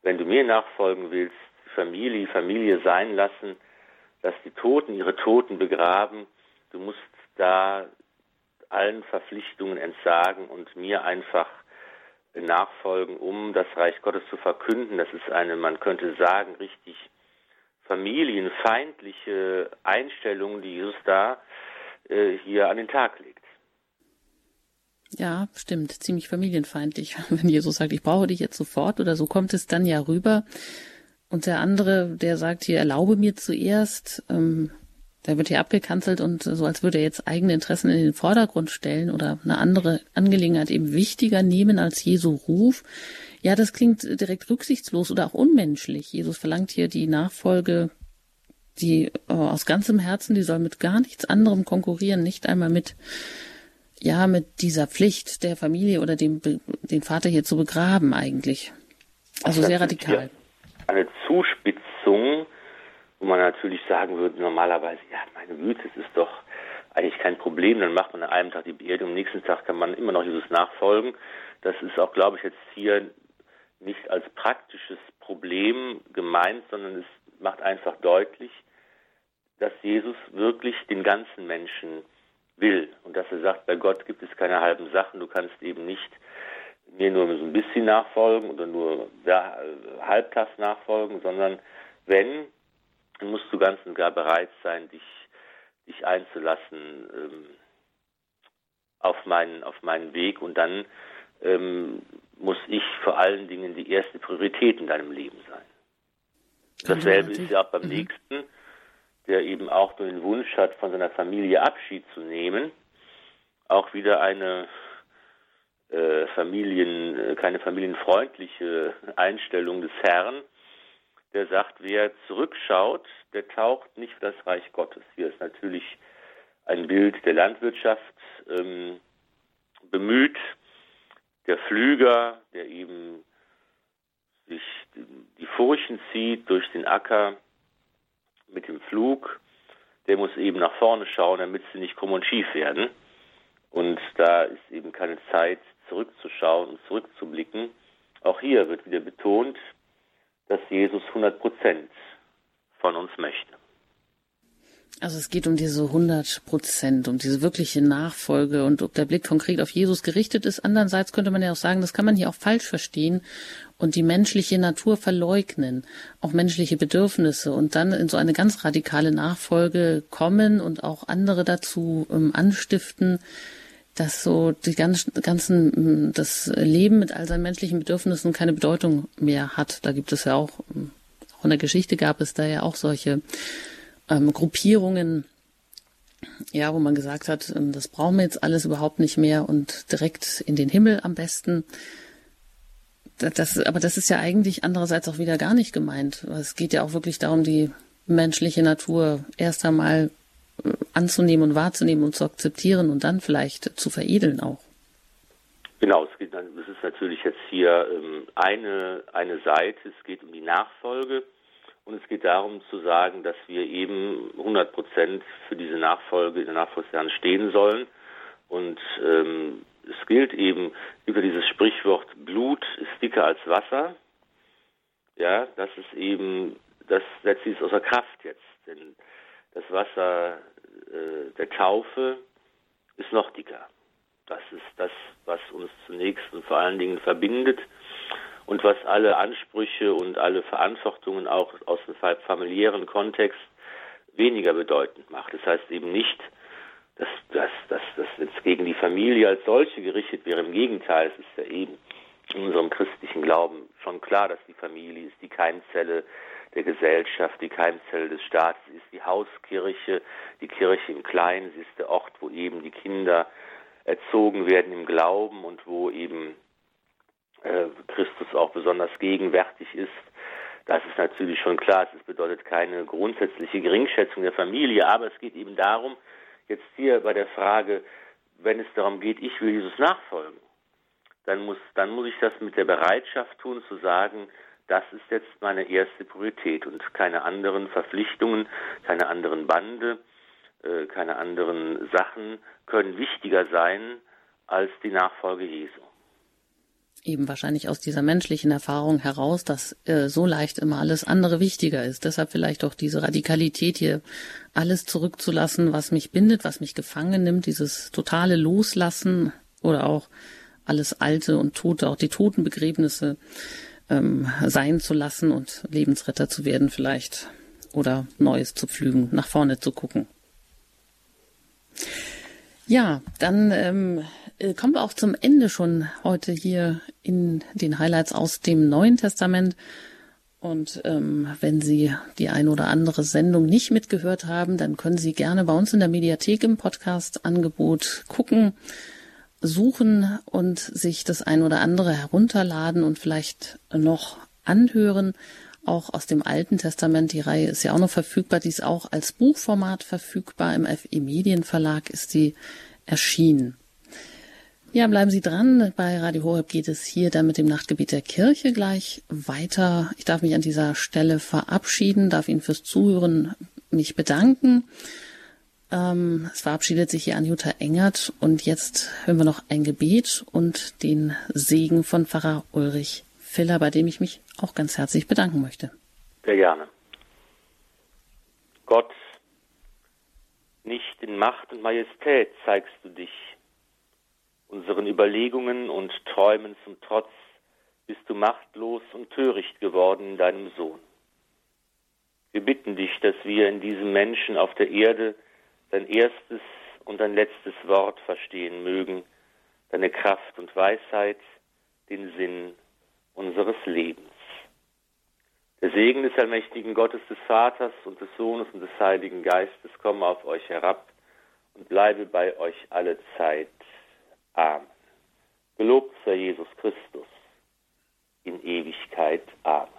wenn du mir nachfolgen willst, Familie, Familie sein lassen, dass die Toten ihre Toten begraben. Du musst da allen Verpflichtungen entsagen und mir einfach nachfolgen, um das Reich Gottes zu verkünden. Das ist eine, man könnte sagen, richtig familienfeindliche Einstellung, die Jesus da äh, hier an den Tag legt.
Ja, stimmt, ziemlich familienfeindlich, wenn Jesus sagt, ich brauche dich jetzt sofort oder so kommt es dann ja rüber. Und der andere, der sagt hier, erlaube mir zuerst, ähm, der wird hier abgekanzelt und so als würde er jetzt eigene Interessen in den Vordergrund stellen oder eine andere Angelegenheit eben wichtiger nehmen als Jesu Ruf. Ja, das klingt direkt rücksichtslos oder auch unmenschlich. Jesus verlangt hier die Nachfolge, die äh, aus ganzem Herzen, die soll mit gar nichts anderem konkurrieren, nicht einmal mit ja, mit dieser Pflicht der Familie oder dem den Vater hier zu begraben eigentlich. Also sehr radikal.
Eine Zuspitzung wo man natürlich sagen würde, normalerweise, ja, meine Güte, es ist doch eigentlich kein Problem, dann macht man an einem Tag die Beerdigung, am nächsten Tag kann man immer noch Jesus nachfolgen. Das ist auch, glaube ich, jetzt hier nicht als praktisches Problem gemeint, sondern es macht einfach deutlich, dass Jesus wirklich den ganzen Menschen will und dass er sagt, bei Gott gibt es keine halben Sachen, du kannst eben nicht mir nur so ein bisschen nachfolgen oder nur ja, halbtags nachfolgen, sondern wenn dann musst du ganz und gar bereit sein, dich, dich einzulassen ähm, auf, meinen, auf meinen Weg und dann ähm, muss ich vor allen Dingen die erste Priorität in deinem Leben sein. Dasselbe ist ja auch beim mhm. Nächsten, der eben auch den Wunsch hat, von seiner Familie Abschied zu nehmen. Auch wieder eine äh, Familien, äh, keine familienfreundliche Einstellung des Herrn der sagt, wer zurückschaut, der taucht nicht für das Reich Gottes. Hier ist natürlich ein Bild der Landwirtschaft ähm, bemüht. Der Flüger, der eben sich die Furchen zieht durch den Acker mit dem Flug, der muss eben nach vorne schauen, damit sie nicht krumm und schief werden. Und da ist eben keine Zeit, zurückzuschauen und zurückzublicken. Auch hier wird wieder betont, dass Jesus 100 Prozent von uns möchte.
Also es geht um diese 100 Prozent, um diese wirkliche Nachfolge und ob der Blick konkret auf Jesus gerichtet ist. Andererseits könnte man ja auch sagen, das kann man hier auch falsch verstehen und die menschliche Natur verleugnen, auch menschliche Bedürfnisse und dann in so eine ganz radikale Nachfolge kommen und auch andere dazu ähm, anstiften, dass so die ganzen, ganzen, das Leben mit all seinen menschlichen Bedürfnissen keine Bedeutung mehr hat. Da gibt es ja auch, auch in der Geschichte gab es da ja auch solche ähm, Gruppierungen, ja, wo man gesagt hat, ähm, das brauchen wir jetzt alles überhaupt nicht mehr und direkt in den Himmel am besten. Das, aber das ist ja eigentlich andererseits auch wieder gar nicht gemeint. Es geht ja auch wirklich darum, die menschliche Natur erst einmal anzunehmen und wahrzunehmen und zu akzeptieren und dann vielleicht zu veredeln auch.
Genau, es geht, das ist natürlich jetzt hier ähm, eine, eine Seite, es geht um die Nachfolge und es geht darum zu sagen, dass wir eben 100 Prozent für diese Nachfolge in der Nachfolgejahren stehen sollen. Und ähm, es gilt eben über dieses Sprichwort, Blut ist dicker als Wasser. Ja, das ist eben, das setzt sich außer Kraft jetzt. Denn das Wasser äh, der Taufe ist noch dicker. Das ist das, was uns zunächst und vor allen Dingen verbindet und was alle Ansprüche und alle Verantwortungen auch aus dem familiären Kontext weniger bedeutend macht. Das heißt eben nicht, dass das dass, dass jetzt gegen die Familie als solche gerichtet wäre. Im Gegenteil, es ist ja eben in unserem christlichen Glauben schon klar, dass die Familie ist die Keimzelle der Gesellschaft, die Keimzelle des Staates, ist die Hauskirche, die Kirche im Kleinen, sie ist der Ort, wo eben die Kinder erzogen werden im Glauben und wo eben äh, Christus auch besonders gegenwärtig ist. Das ist natürlich schon klar. Es bedeutet keine grundsätzliche Geringschätzung der Familie, aber es geht eben darum, jetzt hier bei der Frage, wenn es darum geht, ich will Jesus nachfolgen, dann muss, dann muss ich das mit der Bereitschaft tun, zu sagen, das ist jetzt meine erste Priorität und keine anderen Verpflichtungen, keine anderen Bande, äh, keine anderen Sachen können wichtiger sein als die Nachfolge Jesu
eben wahrscheinlich aus dieser menschlichen Erfahrung heraus, dass äh, so leicht immer alles andere wichtiger ist. Deshalb vielleicht auch diese Radikalität hier, alles zurückzulassen, was mich bindet, was mich gefangen nimmt, dieses totale Loslassen oder auch alles Alte und Tote, auch die Totenbegräbnisse ähm, sein zu lassen und Lebensretter zu werden vielleicht oder Neues zu pflügen, nach vorne zu gucken. Ja, dann ähm, äh, kommen wir auch zum Ende schon heute hier in den Highlights aus dem Neuen Testament. Und ähm, wenn Sie die ein oder andere Sendung nicht mitgehört haben, dann können Sie gerne bei uns in der Mediathek im Podcast-Angebot gucken, suchen und sich das ein oder andere herunterladen und vielleicht noch anhören. Auch aus dem Alten Testament, die Reihe ist ja auch noch verfügbar, die ist auch als Buchformat verfügbar. Im FE Medienverlag ist sie erschienen. Ja, bleiben Sie dran. Bei Radio Horeb geht es hier dann mit dem Nachtgebiet der Kirche gleich weiter. Ich darf mich an dieser Stelle verabschieden, darf Ihnen fürs Zuhören mich bedanken. Ähm, es verabschiedet sich hier Anjuta Engert und jetzt hören wir noch ein Gebet und den Segen von Pfarrer Ulrich Filler, bei dem ich mich auch ganz herzlich bedanken möchte.
Sehr gerne. Gott, nicht in Macht und Majestät zeigst du dich, Unseren Überlegungen und Träumen zum Trotz bist du machtlos und töricht geworden in deinem Sohn. Wir bitten dich, dass wir in diesem Menschen auf der Erde dein erstes und dein letztes Wort verstehen mögen, deine Kraft und Weisheit, den Sinn unseres Lebens. Der Segen des allmächtigen Gottes des Vaters und des Sohnes und des Heiligen Geistes komme auf euch herab und bleibe bei euch alle Zeit. Amen. Gelobt sei Jesus Christus in Ewigkeit. Amen.